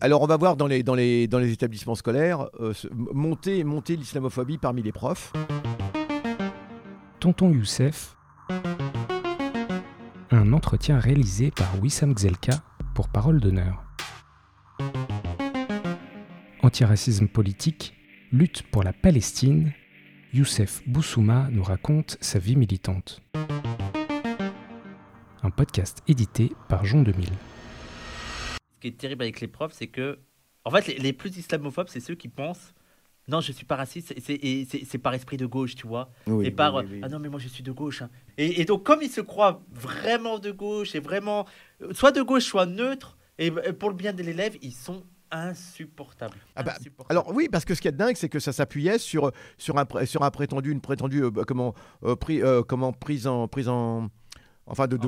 Alors, on va voir dans les, établissements scolaires euh, monter, monter l'islamophobie parmi les profs. Tonton Youssef. Un entretien réalisé par Wissam Gzelka pour Parole d'honneur. Antiracisme politique, lutte pour la Palestine, Youssef Boussouma nous raconte sa vie militante. Un podcast édité par Jean 2000. Qui est terrible avec les profs, c'est que, en fait, les, les plus islamophobes, c'est ceux qui pensent non, je suis pas raciste, c'est- par esprit de gauche, tu vois. Oui, et par oui, oui, oui. ah non, mais moi je suis de gauche. hein. Et, et donc, comme ils se croient vraiment de gauche et vraiment euh, soit de gauche, soit neutre, et euh, pour le bien de l'élève, ils sont insupportables. Ah bah, Insupportables. Alors oui, parce que ce qui est dingue, c'est que ça s'appuyait sur, sur, un, sur un prétendu, une prétendue, euh, bah, comment, euh, pris, euh, comment prise en, prise en, enfin de,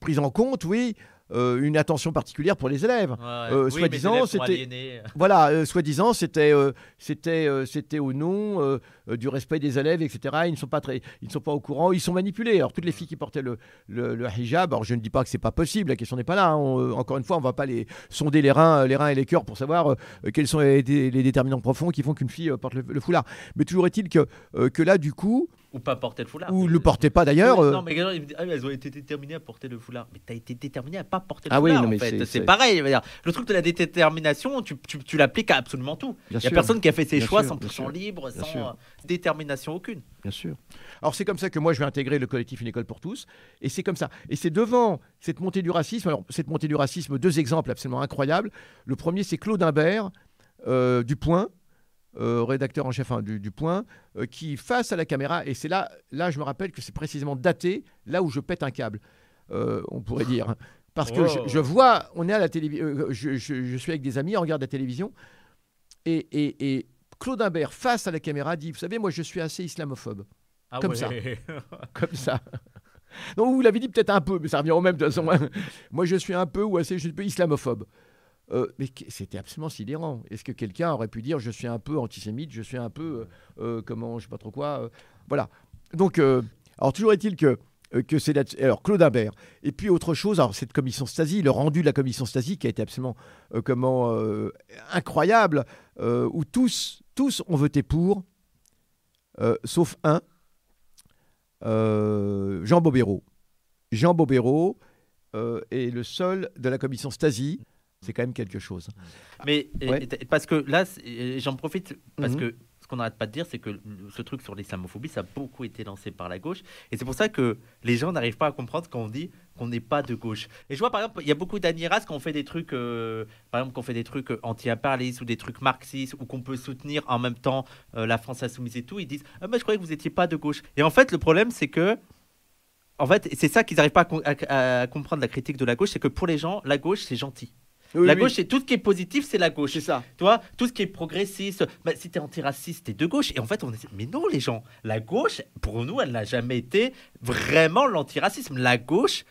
prise en compte, oui, euh, une attention particulière pour les élèves. Ouais, euh, Oui, soi-disant, c'était-. Voilà, euh, soi-disant, c'était, c'était, euh, c'était au nom du respect des élèves, etc. Ils ne sont pas très, ils ne sont pas au courant, ils sont manipulés. Alors toutes les filles qui portaient le, le, le hijab, alors je ne dis pas que c'est pas possible, la question n'est pas là. hein. On, encore une fois, on va pas les sonder les reins, les reins et les cœurs pour savoir quels sont les, déterminants profonds qui font qu'une fille porte le, le foulard. Mais toujours est-il que, que là, du coup, Ou pas porter le foulard. ou le portait pas d'ailleurs. Euh, Non, mais gens, ils me disent, ah, elles ont été déterminées à porter le foulard. Mais t'as été déterminé à pas porter le Ah oui, non, en mais fait. c'est- pareil. je veux dire, Le truc de la détermination, tu, tu, tu l'appliques à absolument tout. Il n'y a personne qui a fait ses Bien choix sûr, sans bien champ sûr, libre, bien sans euh, détermination aucune. Bien sûr. Alors c'est comme ça que moi je vais intégrer le collectif Une école pour tous. Et c'est comme ça. Et c'est devant cette montée du racisme. Alors cette montée du racisme, deux exemples absolument incroyables. Le premier c'est Claude Imbert euh, du Point. Euh, rédacteur en chef hein, du, du Point, euh, qui face à la caméra, et c'est là, là je me rappelle que c'est précisément daté, là où je pète un câble, euh, on pourrait dire. hein. Parce que je, Oh. je vois, on est à la télévision, je, je- je suis avec des amis, on regarde la télévision, et, et- et Claude Imbert face à la caméra dit, vous savez, moi je suis assez islamophobe Ah Comme ça. comme ça. Non, vous l'avez dit peut-être un peu, mais ça revient au même de toute façon. Moi, je suis un peu ou assez, je suis un peu islamophobe. Euh, mais c'était absolument sidérant. Est-ce que quelqu'un aurait pu dire je suis un peu antisémite, je suis un peu euh, euh, comment, je sais pas trop quoi. voilà. Donc, alors toujours est-il que que c'est alors Claude Imbert et puis autre chose alors cette commission Stasi le rendu de la commission Stasi qui a été absolument comment incroyable où tous tous ont voté pour sauf un Jean Bobéro. Jean Bobéro est le seul de la commission Stasi. C'est quand même quelque chose. Mais Ouais. parce que là, j'en profite parce Mhm. que ce qu'on n'arrête pas de dire, c'est que ce truc sur l'islamophobie, ça a beaucoup été lancé par la gauche. Et c'est pour ça que les gens n'arrivent pas à comprendre quand on dit qu'on n'est pas de gauche. Et je vois par exemple, il y a beaucoup d'admiras qui ont fait des trucs, euh, par exemple, qu'on fait des trucs euh, anti-impérialistes ou des trucs marxistes ou qu'on peut soutenir en même temps euh, la France insoumise et tout. Ils disent Ah, mais je croyais que vous n'étiez pas de gauche. Et en fait, le problème, c'est que. En fait, c'est ça qu'ils n'arrivent pas à, com- à- à comprendre la critique de la gauche, c'est que pour les gens, la gauche, c'est gentil. La gauche, c'est tout ce qui est positif, c'est la gauche. c'est ça. Tu vois, tout ce qui est progressiste, bah, si t'es antiraciste, t'es de gauche. Et en fait, on est... Mais non, les gens, la gauche, pour nous, elle n'a jamais été vraiment l'antiracisme. La gauche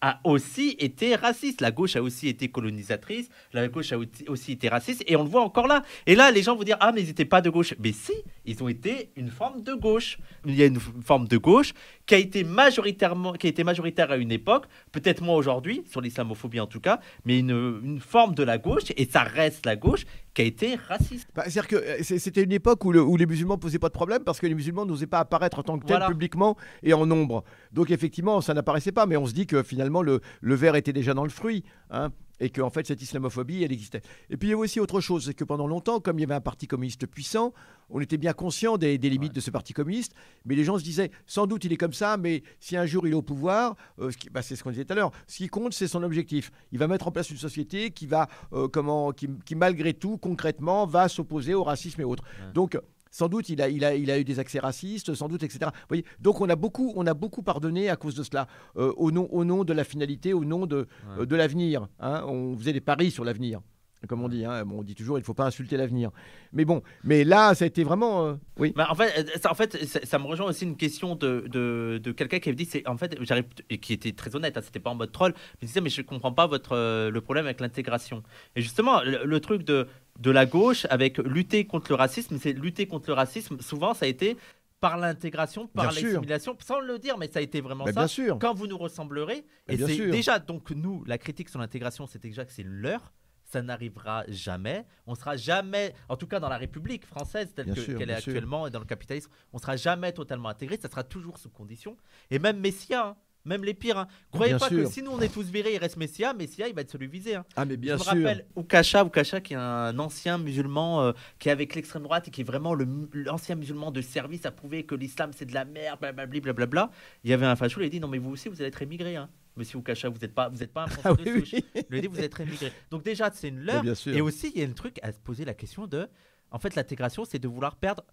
a aussi été raciste. La gauche a aussi été colonisatrice. La gauche a aussi- aussi été raciste. Et on le voit encore là. Et là, les gens vont dire Ah, mais ils n'étaient pas de gauche. Mais si, ils ont été une forme de gauche. Il y a une forme de gauche qui a été majoritairement, qui a été majoritaire à une époque, peut-être moins aujourd'hui, sur l'islamophobie en tout cas, mais une, une forme de la gauche, et ça reste la gauche, qui a été raciste. Bah, C'est-à-dire que euh, c'était une époque où, le- où les musulmans posaient pas de problème parce que les musulmans n'osaient pas apparaître en tant que tels Voilà. publiquement et en nombre. Donc effectivement, ça n'apparaissait pas, mais on se dit que finalement le, le verre était déjà dans le fruit. hein, et que en fait cette islamophobie elle existait. Et puis il y a aussi autre chose, c'est que pendant longtemps, comme il y avait un parti communiste puissant, on était bien conscient des, des limites de ce parti communiste, mais les gens se disaient sans doute il est comme ça, mais si un jour il est au pouvoir, euh, ce qui- bah, c'est ce qu'on disait tout à l'heure, ce qui compte c'est son objectif. Il va mettre en place une société qui va euh, comment, qui, qui, malgré tout concrètement va s'opposer au racisme et autres. Ouais. Donc sans doute il a, il, a, il a eu des accès racistes, sans doute, etc. Vous voyez Donc on a beaucoup, on a beaucoup pardonné à cause de cela, euh, au, nom, au nom de la finalité, au nom de, Ouais. euh, de l'avenir. hein. On faisait des paris sur l'avenir, comme on dit. hein. Bon, on dit toujours il ne faut pas insulter l'avenir. Mais bon, mais là, ça a été vraiment. euh, oui. Bah, en fait, euh, ça, en fait ça, ça me rejoint aussi une question de, de, de quelqu'un qui avait dit, c'est en fait, j'arrive et qui était très honnête, hein, c'était pas en mode troll, mais il disait mais je comprends pas votre euh, le problème avec l'intégration. Et justement, le, le truc de de la gauche avec lutter contre le racisme, c'est lutter contre le racisme. Souvent, ça a été par l'intégration, par l'assimilation, sans le dire, mais ça a été vraiment Bah, ça. bien sûr. Quand vous nous ressemblerez, Bah, et c'est déjà donc nous, la critique sur l'intégration, c'est déjà que c'est leur. Ça n'arrivera jamais. On sera jamais, en tout cas dans la République française telle qu'elle est sûr. actuellement et dans le capitalisme, on sera jamais totalement intégré. Ça sera toujours sous condition. Et même Messia, hein, même les pires. Hein. Croyez Bien pas sûr. que si nous on est tous virés, il reste Messia. Messia, il va être celui visé. hein. Ah, mais bien je me sûr. rappelle Oukasha, Oukasha qui est un ancien musulman euh, qui est avec l'extrême droite et qui est vraiment l'ancien musulman de service à prouver que l'islam c'est de la merde, blablabla. blablabla. Il y avait un facho, il a dit non mais vous aussi vous allez être émigré, hein. Monsieur Oukasha, vous n'êtes pas, vous êtes pas un Français Ah de oui, souche. oui. Il lui a dit vous êtes émigré. Donc déjà c'est une leurre. Et aussi il y a un truc à se poser la question de, en fait l'intégration c'est de vouloir perdre,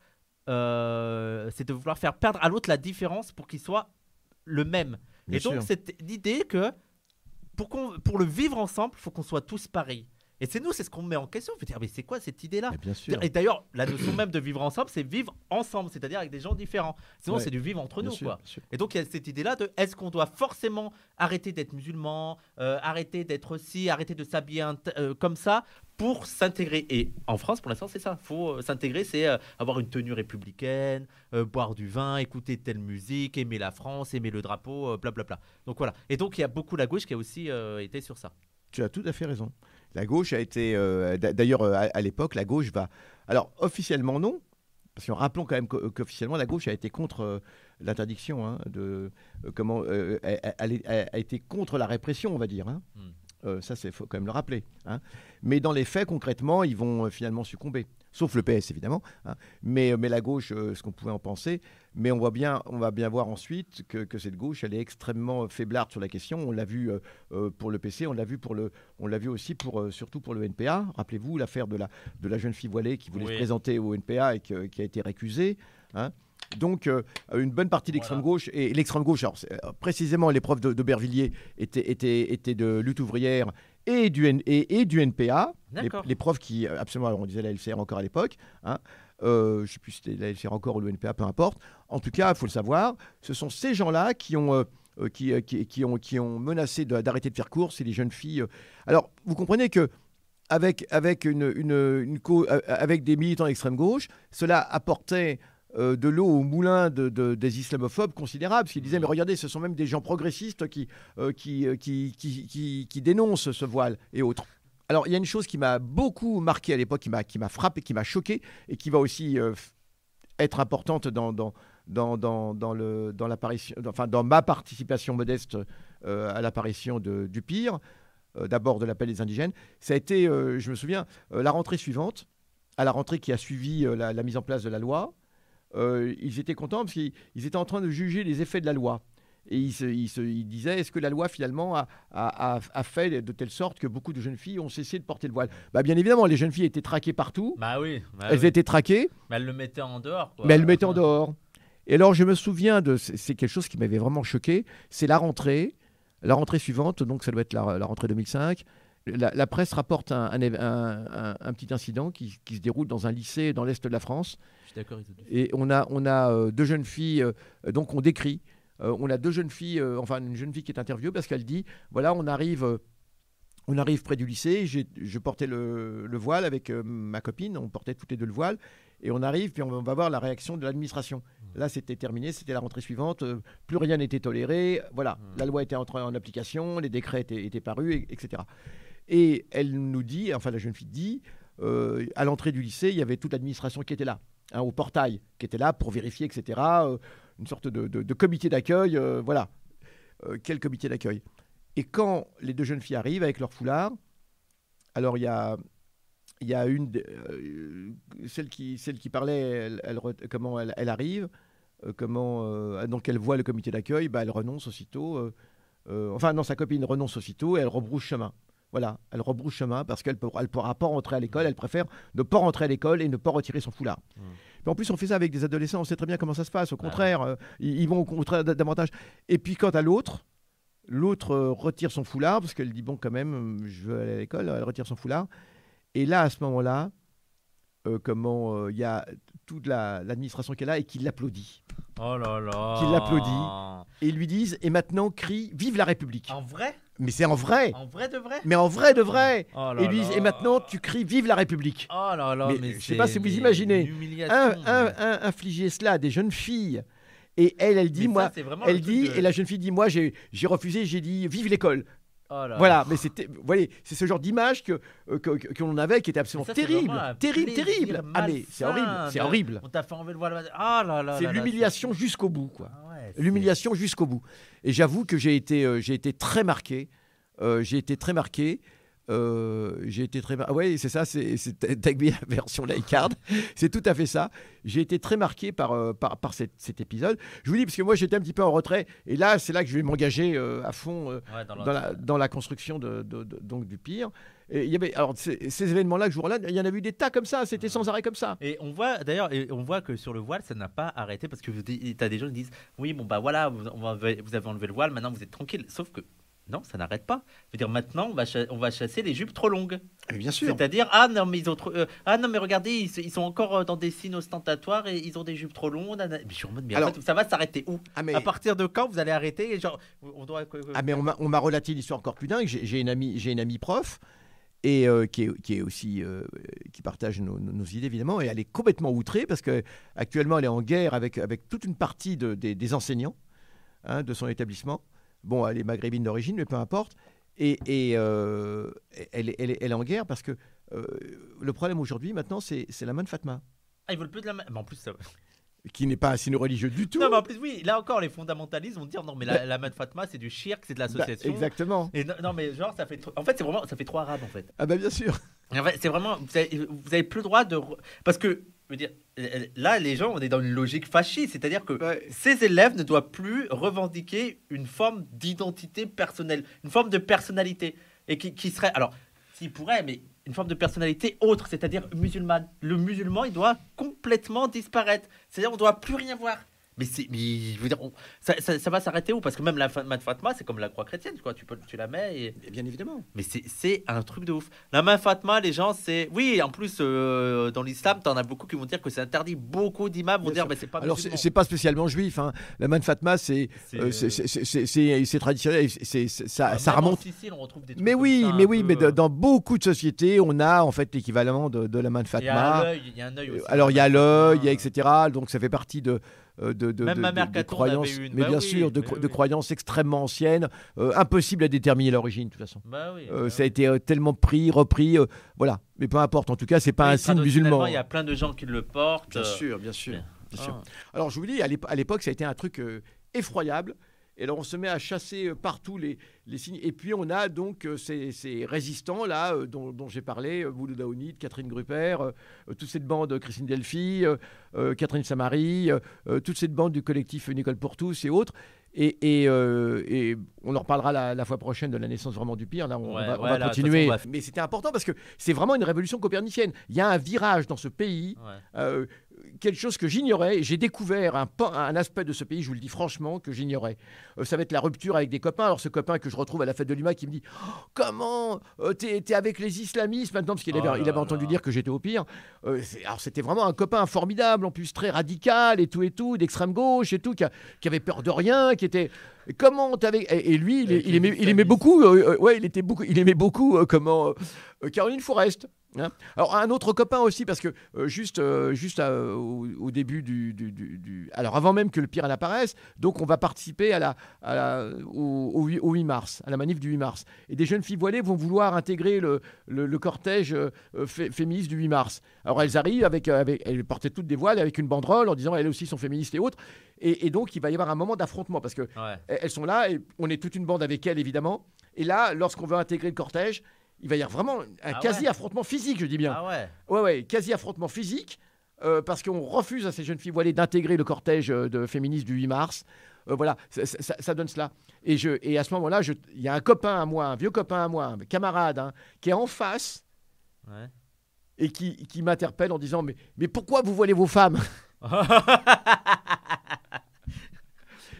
euh, c'est de vouloir faire perdre à l'autre la différence pour qu'il soit le même. Bien et donc c'est l'idée que pour, qu'on- pour le vivre ensemble, il faut qu'on soit tous pareils. Et c'est nous, c'est ce qu'on met en question. On veut dire, mais c'est quoi cette idée-là Mais bien sûr. Et d'ailleurs, la notion même de vivre ensemble, c'est vivre ensemble, c'est-à-dire avec des gens différents. Sinon, Ouais. c'est du vivre entre Bien nous, sûr, quoi. Et donc, il y a cette idée-là de est-ce qu'on doit forcément arrêter d'être musulman, euh, arrêter d'être ci, arrêter de s'habiller euh, comme ça pour s'intégrer? Et en France, pour l'instant, c'est ça. faut euh, s'intégrer, c'est euh, avoir une tenue républicaine, euh, boire du vin, écouter telle musique, aimer la France, aimer le drapeau, blablabla. Donc voilà. Et donc, il y a beaucoup la gauche qui a aussi été sur ça. Tu as tout à fait raison. La gauche a été, euh, d'a- d'ailleurs, euh, à, l'époque, la gauche va. Alors, officiellement, non. Parce que rappelons quand même qu'o- qu'officiellement, la gauche a été contre euh, l'interdiction, hein, de comment, elle a été contre la répression, on va dire. hein. Hmm. Euh, ça, c'est faut quand même le rappeler. hein. Mais dans les faits, concrètement, ils vont euh, finalement succomber. Sauf le PS, évidemment. hein. Mais, mais la gauche, euh, ce qu'on pouvait en penser. Mais on, voit bien, on va bien voir ensuite que, que cette gauche, elle est extrêmement faiblarde sur la question. On l'a vu euh, euh, pour le PC, on l'a vu, pour le, on l'a vu aussi, pour, euh, surtout pour le NPA. Rappelez-vous l'affaire de la, de la jeune fille voilée qui voulait Oui. se présenter au NPA et que- qui a été récusée. hein. Donc, euh, une bonne partie de l'extrême gauche, et l'extrême gauche, alors, euh, précisément l'épreuve d'Aubervilliers était, était, était de lutte ouvrière et du, N- et, et du NPA. Les, D'accord. les profs qui, euh, absolument, on disait la LCR encore à l'époque, hein, euh, je ne sais plus si c'était la LCR encore ou le NPA, peu importe. En tout cas, il faut le savoir, ce sont ces gens-là qui ont, qui, qui, qui ont, qui ont menacé d'arrêter de faire course et les jeunes filles. Alors, vous comprenez que avec, avec, une, une, une co- avec des militants d'extrême gauche, cela apportait euh, de l'eau au moulin de, de- des islamophobes considérables. Parce qu'ils disaient, mais regardez, ce sont même des gens progressistes qui, euh, qui, euh, qui, qui, qui- qui dénoncent ce voile et autres. Alors, il y a une chose qui m'a beaucoup marqué à l'époque, qui m'a, qui m'a frappé, qui m'a choqué, et qui va aussi euh, être importante dans, dans, dans, dans, dans le, dans, l'apparition, enfin, dans ma participation modeste à l'apparition de- du pire, d'abord de l'appel des indigènes. Ça a été, je me souviens, la rentrée suivante, à la rentrée qui a suivi la, la mise en place de la loi, euh, ils étaient contents parce qu'ils ils étaient en train de juger les effets de la loi. Et ils, se, ils, se- ils disaient, est-ce que la loi finalement a, a- a- a fait de telle sorte que beaucoup de jeunes filles ont cessé de porter le voile? Bah, Bien évidemment, les jeunes filles étaient traquées partout. Bah oui. bah elles oui. étaient traquées, Mais elle le mettait en dehors. Quoi. mais elles le mettaient en dehors. Et alors, je me souviens de. C'est c'est quelque chose qui m'avait vraiment choqué. C'est la rentrée. La rentrée suivante, donc ça doit être la, la rentrée 2005. La, la presse rapporte un, un éve- un- un- un petit incident qui, qui se déroule dans un lycée dans l'est de la France. Je suis d'accord. Et on a, on a euh, deux jeunes filles, euh, donc on décrit. Euh, on a deux jeunes filles, euh, enfin une jeune fille qui est interviewée parce qu'elle dit voilà, on arrive, euh, on arrive près du lycée. j'ai- Je portais le, le voile avec euh, ma copine, on portait toutes les deux le voile. Et on arrive, puis on va voir la réaction de l'administration. Là, c'était terminé, c'était la rentrée suivante, euh, plus rien n'était toléré. Voilà, Mm. la loi était entrée en application, les décrets étaient, étaient parus, et- etc. Et elle nous dit, enfin la jeune fille dit, euh, à l'entrée du lycée, il y avait toute l'administration qui était là, hein, au portail, qui était là pour vérifier, etc. euh, une sorte de, comité d'accueil, euh, voilà. Quel comité d'accueil? Et quand les deux jeunes filles arrivent avec leur foulard, alors il y a, y a une, celle, qui, celle qui parlait, elle, comment elle, arrive, comment, donc elle voit le comité d'accueil, bah, elle renonce aussitôt. enfin, non, sa copine renonce aussitôt et elle rebrousse chemin. Voilà, elle rebrousse chemin parce qu'elle ne pourra pas rentrer à l'école. Elle préfère ne pas rentrer à l'école et ne pas retirer son foulard. Mm. Puis en plus, on fait ça avec des adolescents. On sait très bien comment ça se passe. Au Bah contraire, euh, ils, ils vont au contraire davantage. Et puis quant à l'autre, l'autre euh, retire son foulard parce qu'elle dit bon, quand même, euh, je veux aller à l'école. Elle retire son foulard. Et là, à ce moment-là, euh, comment euh, il y a toute la- l'administration qui est là et qui l'applaudit. Oh là là. Qui l'applaudit. Et ils lui disent et maintenant crie Vive la République. En vrai? Mais c'est en vrai. En vrai de vrai? Mais en vrai de vrai. Oh Et lui et maintenant tu cries Vive la République. Oh là là, Mais mais, je sais pas si vous imaginez. Un, un- un- infliger cela à des jeunes filles. Et elle, elle dit mais moi, elle dit de- et la jeune fille dit moi j'ai refusé, j'ai dit Vive l'école. Oh là. Voilà, mais c'était, vous voyez, c'est ce genre d'image que euh, l'on avait qui était absolument Ça, terrible, terrible, terrible. Ah mais c'est horrible, c'est horrible. On t'a fait enlever le voile. Ah là là. C'est l'humiliation jusqu'au bout, quoi. L'humiliation jusqu'au bout. Et j'avoue que j'ai été, euh, j'ai été très marqué. Euh, j'ai été très marqué. Euh, j'ai été très ah ouais c'est ça c'est Dagby version Laicard c'est tout à fait ça. J'ai été très marqué par euh, par, par cet, cet épisode. Je vous dis parce que moi j'étais un petit peu en retrait et là c'est là que je vais m'engager euh, à fond euh, Ouais, dans dans la, dans la construction de, de- de- donc du pire. Et il y avait alors ces, ces événements là que je vous relate il y en a eu des tas comme ça c'était sans arrêt comme ça. Et on voit d'ailleurs, on voit que sur le voile, ça n'a pas arrêté parce que tu as des gens qui disent oui, bon bah voilà, vous, on va- vous avez enlevé le voile, maintenant vous êtes tranquille. Sauf que non, ça n'arrête pas. Je veux dire, maintenant on va, cha- on va chasser les jupes trop longues. bien C'est-à-dire ah non mais ils ont trop- euh, ah non mais regardez, ils, sont encore euh, dans des signes ostentatoires et ils ont des jupes trop longues. Mais je suis en mode mais en Alors- fait, ça va s'arrêter où? Ah mais À partir de quand vous allez arrêter genre on doit Ah mais on m'a- relaté une histoire encore plus dingue. J'ai j'ai une amie, j'ai une amie prof et euh, qui, est, qui est aussi euh, qui partage nos, nos- nos idées évidemment et elle est complètement outrée parce que actuellement elle est en guerre avec avec toute une partie de- des, des enseignants hein, de son établissement. Bon, elle est maghrébine d'origine, mais peu importe. Et, et, euh, elle, est, elle, est, elle est en guerre parce que euh, le problème aujourd'hui maintenant c'est la main de Fatma Ah ils veulent plus de la main. Mais en plus ça... qui n'est pas un signe religieux du tout. non mais en plus oui, là encore les fondamentalistes vont dire non mais la, la main de Fatma c'est du shirk, c'est de Bah, l'association. exactement. Et non, non, mais genre ça fait en fait c'est vraiment ça fait trop arabe en fait. Ah bah bien sûr. En fait, c'est vraiment vous avez, vous avez plus le droit de parce que je veux dire là les gens on est dans une logique fasciste, c'est-à-dire que Ouais. ces élèves ne doivent plus revendiquer une forme d'identité personnelle, une forme de personnalité et qui, qui serait alors s'ils pourraient mais une forme de personnalité autre, c'est-à-dire musulmane. Le musulman, il doit complètement disparaître. C'est-à-dire on doit plus rien voir. Mais, c'est, mais je veux dire, on- ça, ça- ça va s'arrêter où? Parce que même la main de Fatma, c'est comme la croix chrétienne, quoi. Tu, peux, tu la mets et... Bien évidemment. Mais c'est, c'est un truc de ouf. La main Fatma, les gens, c'est... Oui, en plus, euh, dans l'islam, t'en as beaucoup qui vont dire que c'est interdit. Beaucoup d'imams vont Bien dire, mais c'est pas Alors c'est c'est pas spécialement juif. hein. La main de Fatma c'est C'est, Euh, c'est- c'est- traditionnel, c'est- ça, ah, ça en remonte. Sicile, on retrouve des trucs Mais oui, ça, mais oui, peu, mais euh, dans beaucoup de sociétés, on a en fait l'équivalent de, de la main de Il y a un Fatma. il y a un œil aussi. Alors il y a l'œil, etc. Donc ça fait partie de de, de, Même de- ma de- mère de Caton en avait croyances, une. mais Bah bien oui, sûr, de, oui, croyances extrêmement anciennes, euh, impossible à déterminer l'origine de toute façon. Bah oui. Euh, bah ça a été euh, tellement pris, repris, euh, voilà. Mais peu importe, en tout cas, c'est pas un signe musulman. Il y a plein de gens qui le portent. Bien euh, sûr, bien sûr, bien sûr. ah. Alors, je vous dis, à l'ép- à l'époque, ça a été un truc euh, effroyable. Et alors, on se met à chasser euh, partout les, les signes. Et puis, on a donc euh, ces, ces résistants-là, euh, dont, dont j'ai parlé, Mouloud Aounid, Catherine Grupper, toute cette bande, Christine Delphi, Catherine Samari, toute cette bande du collectif Une école pour tous et autres. Et, et, euh, et on en reparlera la, la fois prochaine de la naissance vraiment du pire. Là, on, on Ouais, va, on va là, continuer. façon, on va- Mais c'était important parce que c'est vraiment une révolution copernicienne. Il y a un virage dans ce pays Ouais. euh, quelque chose que j'ignorais. J'ai découvert un, un aspect de ce pays, je vous le dis franchement, que j'ignorais. Euh, ça va être la rupture avec des copains. Alors, ce copain que je retrouve à la fête de l'UMA qui me dit Oh, Comment euh, T'es avec les islamistes maintenant? Parce qu'il avait, Oh là il avait entendu là. dire que j'étais au pire. Euh, alors, c'était vraiment un copain formidable, en plus très radical et tout et tout, d'extrême gauche et tout, qui, a- qui avait peur de rien, qui était. Comment t'avais et, et lui, il, aimait, il aimait beaucoup. euh, ouais, il était beaucoup. Il aimait beaucoup comment Caroline Forest. Hein. Alors un autre copain aussi parce que euh, juste euh, juste euh, au, au début du, du- du- du- alors avant même que le pire n'apparaisse donc on va participer à la, à la- au, au 8, au 8 mars à la manif du 8 mars et des jeunes filles voilées vont vouloir intégrer le, le- le cortège euh, fé- féministe du 8 mars alors elles arrivent avec, avec elles portaient toutes des voiles avec une banderole en disant elles aussi sont féministes et autres et, et donc il va y avoir un moment d'affrontement parce que Ouais. elles sont là et on est toute une bande avec elles évidemment et là lorsqu'on veut intégrer le cortège il va y avoir vraiment un Ah ouais. quasi affrontement physique je dis bien Ah ouais. Ouais, ouais, quasi affrontement physique, euh, parce qu'on refuse à ces jeunes filles voilées d'intégrer le cortège euh, de féministes du 8 mars. Euh, voilà, ça, ça- ça- ça donne cela. Et, je, et à ce moment-là, il y a un copain à moi, un vieux copain à moi, un camarade, hein, qui est en face Ouais. et qui, qui m'interpelle en disant mais, mais pourquoi vous voilez vos femmes?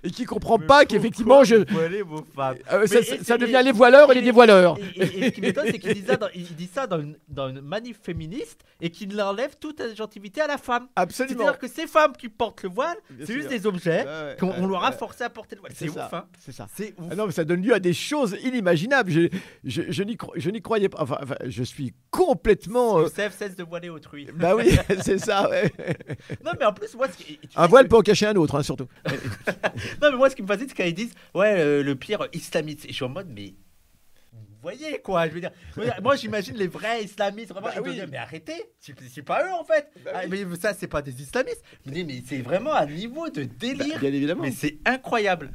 Et qui comprend pas qu'effectivement, je, Voilez vos femmes. euh, ça, devient les voileurs et les dévoileurs. Et, et- et ce qui m'étonne, c'est qu'il dit ça, dans, il dit ça dans, une, dans une manif féministe et qu'il enlève toute agentivité à la femme. Absolument. C'est-à-dire que ces femmes qui portent le voile, c'est juste des objets qu'on leur a forcé à porter le voile. C'est ouf, hein C'est ça. C'est ouf. Ah non, mais ça donne lieu à des choses inimaginables. Je, je, je n'y cro- croyais pas. Enfin, enfin, je suis complètement. euh, Youssef cesse de voiler autrui. bah oui, c'est ça. ouais. non, mais en plus, moi, ce qui, tu Un voile peut en cacher un autre, hein, surtout. non, mais moi, ce qui me fascine, c'est quand ils disent, ouais, euh, le pire islamiste. Et je suis en mode, mais voyez quoi, je veux dire. moi j'imagine les vrais islamistes vraiment. Bah ils oui. dire, mais arrêtez, c'est pas eux en fait. Bah Ah, oui. mais ça c'est pas des islamistes. Dis, mais c'est vraiment un niveau de Bah, délire. bien évidemment. mais c'est incroyable.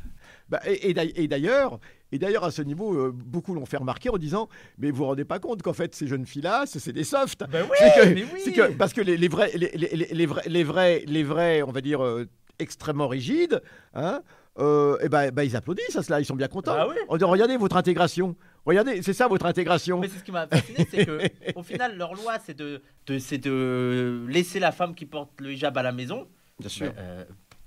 Bah, et et d'ail- et d'ailleurs, et d'ailleurs à ce niveau, euh, beaucoup l'ont fait remarquer en disant, mais vous vous rendez pas compte qu'en fait ces jeunes filles-là, c'est c'est des softs. Ben oui, que- mais oui. que parce que les, les vrais, les, les- les- les vrais, les vrais, les vrais, on va dire euh, extrêmement rigides, hein, euh, et ben, ben, ils applaudissent à cela, ils sont bien contents. Ah oui. On dit regardez votre intégration, regardez, c'est ça votre intégration. Mais c'est ce qui m'a fasciné, c'est que au final leur loi c'est de, de c'est de laisser la femme qui porte le hijab à la maison. Bien sûr, Mais, euh,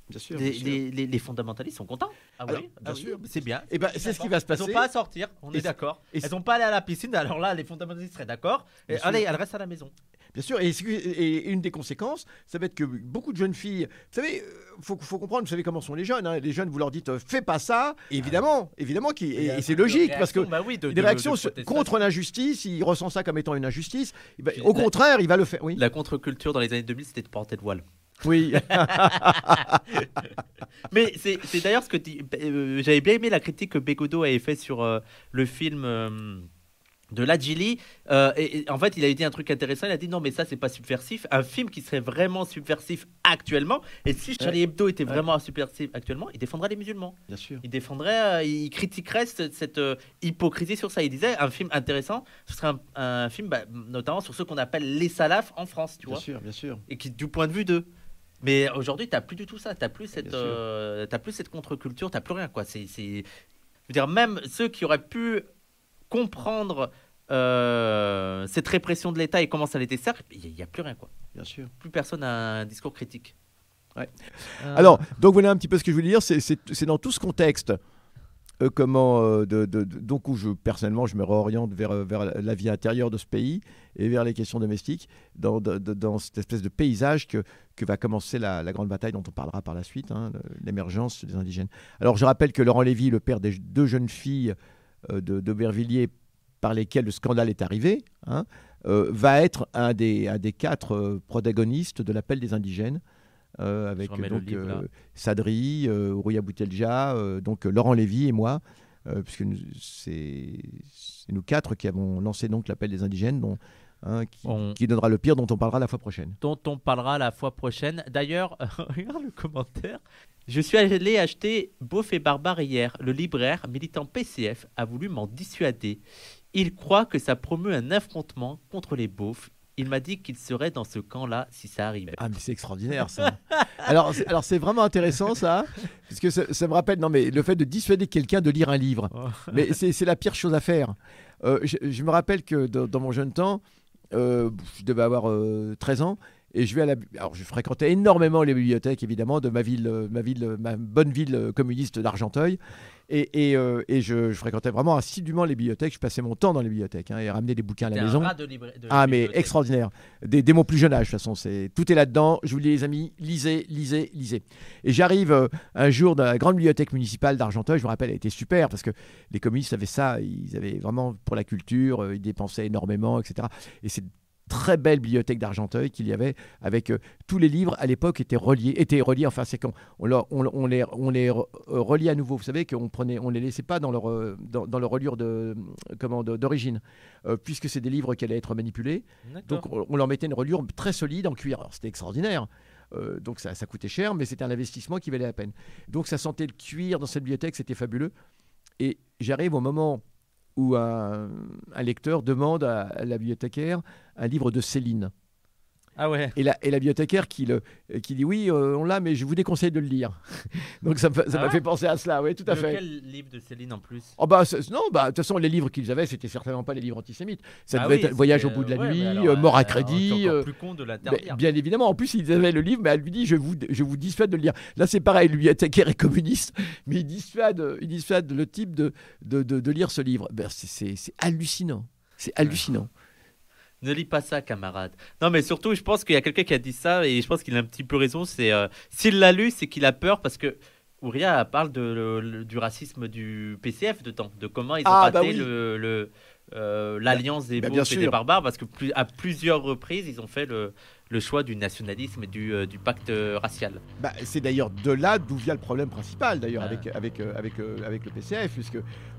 bien sûr. les, bien sûr. les- les- les fondamentalistes sont contents. Ah Alors, oui, bien ah oui, sûr. c'est bien. Et ben, c'est ce qui va se passer. n'ont pas à sortir, on Et est d'accord. Elles n'ont pas à aller à la piscine, alors là, les fondamentalistes seraient d'accord. Bien allez, elles restent à la maison. Bien sûr, et, une des conséquences, ça va être que beaucoup de jeunes filles, vous savez, euh, faut, faut comprendre, vous savez comment sont les jeunes. hein. Les jeunes, vous leur dites, euh, fais pas ça. Évidemment, évidemment, qui, et, et c'est logique parce que bah oui, de, des de- réactions de contre l'injustice, il ressent ça comme étant une injustice. va- Puis au la- contraire, il va le faire. Oui. La contre-culture dans les années 2000, c'était de porter le voile. Oui. Mais c'est d'ailleurs ce que euh, j'avais bien aimé la critique que Bégodeau avait fait sur euh, le film euh, de Ladjili. Euh, et, et en fait, il avait dit un truc intéressant. Il a dit non, mais ça, c'est pas subversif. Un film qui serait vraiment subversif actuellement. Et si Charlie Hebdo était vraiment subversif actuellement, il défendrait les musulmans. Bien sûr. Il défendrait, euh, il critiquerait cette, cette, euh, hypocrisie sur ça. Il disait un film intéressant, ce serait un, un film bah, notamment sur ceux qu'on appelle les salafs en France, tu Bien vois, sûr, bien sûr. et qui du point de vue d'eux. Mais aujourd'hui, t'as plus du tout ça. T'as plus cette, Bien euh, t'as plus cette contre-culture. T'as plus rien, quoi. C'est, c'est, je veux dire, même ceux qui auraient pu comprendre euh, cette répression de l'État et comment ça l'était certes, il n'y a, plus rien, quoi. Bien sûr. Plus personne n'a un discours critique. Ouais. Euh, Alors, donc voilà un petit peu ce que je voulais dire. C'est- dans tout ce contexte. euh, comment de, de- de- donc où je personnellement je me réoriente vers, vers la vie intérieure de ce pays et vers les questions domestiques dans, de- dans cette espèce de paysage que, que va commencer la, la grande bataille dont on parlera par la suite, hein, l'émergence des indigènes. Alors je rappelle que Laurent Lévy, le père des deux jeunes filles d'Aubervilliers par lesquelles le scandale est arrivé, hein, euh, va être un des, un des quatre euh, protagonistes de l'appel des indigènes. euh, avec donc livre, Sadri, Ouria Boutelja, donc Laurent Lévy et moi, puisque c'est nous quatre qui avons lancé donc l'appel des indigènes, dont, hein, qui, On- qui donnera le pire, dont on parlera la fois prochaine. dont on parlera la fois prochaine. D'ailleurs, regarde le commentaire. Je suis allé acheter Beauf et Barbare hier. Le libraire, militant PCF, a voulu m'en dissuader. Il croit que ça promeut un affrontement contre les beaufs. Il m'a dit qu'il serait dans ce camp-là si ça arrivait. Ah mais c'est extraordinaire ça. alors c'est- alors c'est vraiment intéressant ça, parce que ça, ça me rappelle non mais le fait de dissuader quelqu'un de lire un livre. Mais c'est c'est la pire chose à faire. Euh, je, je me rappelle que dans, dans mon jeune temps, euh, je devais avoir euh, 13 ans, et je vais à la, alors je fréquentais énormément les bibliothèques évidemment de ma ville, euh, ma ville, euh, ma bonne ville euh, communiste d'Argenteuil, et, et, euh, et je, je fréquentais vraiment assidûment les bibliothèques. Je passais mon temps dans les bibliothèques hein, et ramenais des bouquins à la maison. rat de libra- de Ah mais extraordinaire. Dès, dès mon plus jeune âge, de toute façon, c'est tout est là-dedans. Je vous dis les amis, lisez, lisez, lisez. Et j'arrive euh, un jour dans la grande bibliothèque municipale d'Argenteuil. Je me rappelle, elle était super parce que les communistes avaient ça. Ils avaient vraiment pour la culture, ils dépensaient énormément, etc. Et c'est très belle bibliothèque d'Argenteuil qu'il y avait avec euh, tous les livres à l'époque étaient reliés, étaient reliés. Enfin, c'est qu'on on, leur- on- on les on les euh, reliait à nouveau. Vous savez qu'on prenait, on les laissait pas dans leur euh, dans, dans leur reliure de comment d'origine, euh, puisque c'est des livres qui allaient être manipulés. Donc on, leur mettait une reliure très solide en cuir. Alors, C'était extraordinaire. Euh, donc ça, ça coûtait cher, mais c'était un investissement qui valait la peine. Donc ça sentait le cuir dans cette bibliothèque, c'était fabuleux. Et j'arrive au moment où un, lecteur demande à la bibliothécaire un livre de Céline. Ah ouais. Et la, et la bibliothécaire qui, le, qui dit oui, euh, on l'a, mais je vous déconseille de le lire. Donc ça ça Ah m'a ouais fait penser à cela, oui, tout à fait. Lequel livre de Céline en plus? Oh bah non, bah de toute façon les livres qu'ils avaient, c'était certainement pas les livres antisémites. Ça Ah devait oui, être Voyage au bout de la euh, ouais, nuit, mais alors, euh, Mort à euh, crédit. euh, plus con de Ben, l'interdire. bien évidemment, en plus, ils avaient le livre, mais elle lui dit Je vous, je vous dissuade de le lire. Là, c'est pareil, le bibliothécaire est communiste, mais il dissuade, il dissuade le type de, de, de- de lire ce livre. Ben, c'est hallucinant. C'est hallucinant. Ne lis pas ça, camarade. Non, mais surtout, je pense qu'il y a quelqu'un qui a dit ça et je pense qu'il a un petit peu raison. C'est euh, s'il l'a lu, c'est qu'il a peur parce que Ouria parle de, le- le- du racisme du PCF dedans, de comment ils ont Ah, bah raté oui. le, le, euh, l'alliance des bah, bien et des barbares parce que plus, à plusieurs reprises ils ont fait le le choix du nationalisme et du, euh, du pacte euh, racial. Bah, c'est d'ailleurs de là d'où vient le problème principal, d'ailleurs, avec, avec, euh, avec, avec le PCF, puisque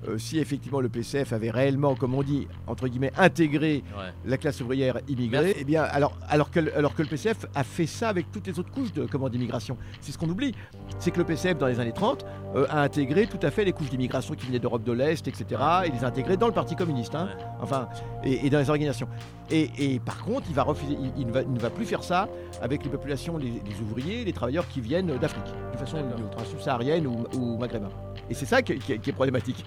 euh, si effectivement le PCF avait réellement, comme on dit, entre guillemets, intégré Ouais. la classe ouvrière immigrée, Merci. eh bien, alors, alors, que, le- alors que le PCF a fait ça avec toutes les autres couches de, comment, d'immigration. C'est ce qu'on oublie. C'est que le PCF, dans les années 30, euh, a intégré tout à fait les couches d'immigration qui venaient d'Europe de l'Est, etc. Et les a intégrées dans le Parti communiste. hein. Ouais. Enfin, et, et dans les organisations. Et, et par contre, il va refuser, il, il ne va, il ne va plus faire ça avec les populations, les, les ouvriers, les travailleurs qui viennent d'Afrique, de façon hein, subsaharienne ou, ou maghrébin. Et c'est ça qui, est- qui est- qui est problématique.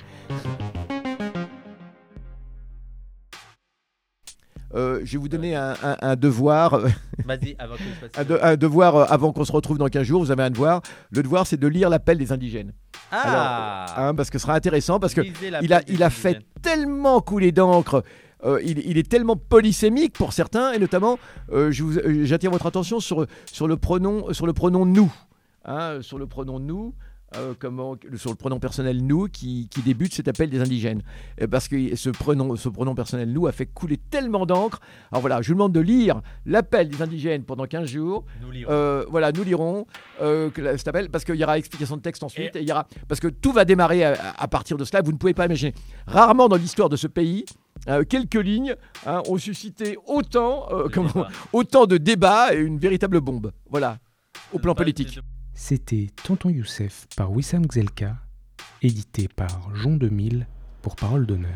Euh, je vais vous donner un, un- un devoir, Vas-y, avant que je fasse. un, de- un devoir euh, avant qu'on se retrouve dans 15 jours. Vous avez un devoir. Le devoir, c'est de lire l'appel des indigènes, Ah hein, parce que ce sera intéressant, parce la il a, il fait tellement couler d'encre. Euh, il, il est tellement polysémique pour certains, et notamment, euh, euh, j'attire votre attention sur, sur, le pronom, sur le pronom nous. Hein, sur le pronom nous, euh, comment, sur le pronom personnel nous qui, qui débute cet appel des indigènes. Parce que ce pronom, ce pronom personnel nous a fait couler tellement d'encre. Alors voilà, je vous demande de lire l'appel des indigènes pendant 15 jours. Nous lirons. Euh, voilà, nous lirons euh, cet appel parce qu'il y aura explication de texte ensuite. Et- Et il y aura, parce que tout va démarrer à, à partir de cela. Vous ne pouvez pas imaginer. Rarement dans l'histoire de ce pays, euh, quelques lignes hein, ont suscité autant, euh, comment- autant de débats et une véritable bombe. Voilà, au plan politique. C'était Tonton Youssef par Wissam Gzelka, édité par Jean 2000 pour Parole d'honneur.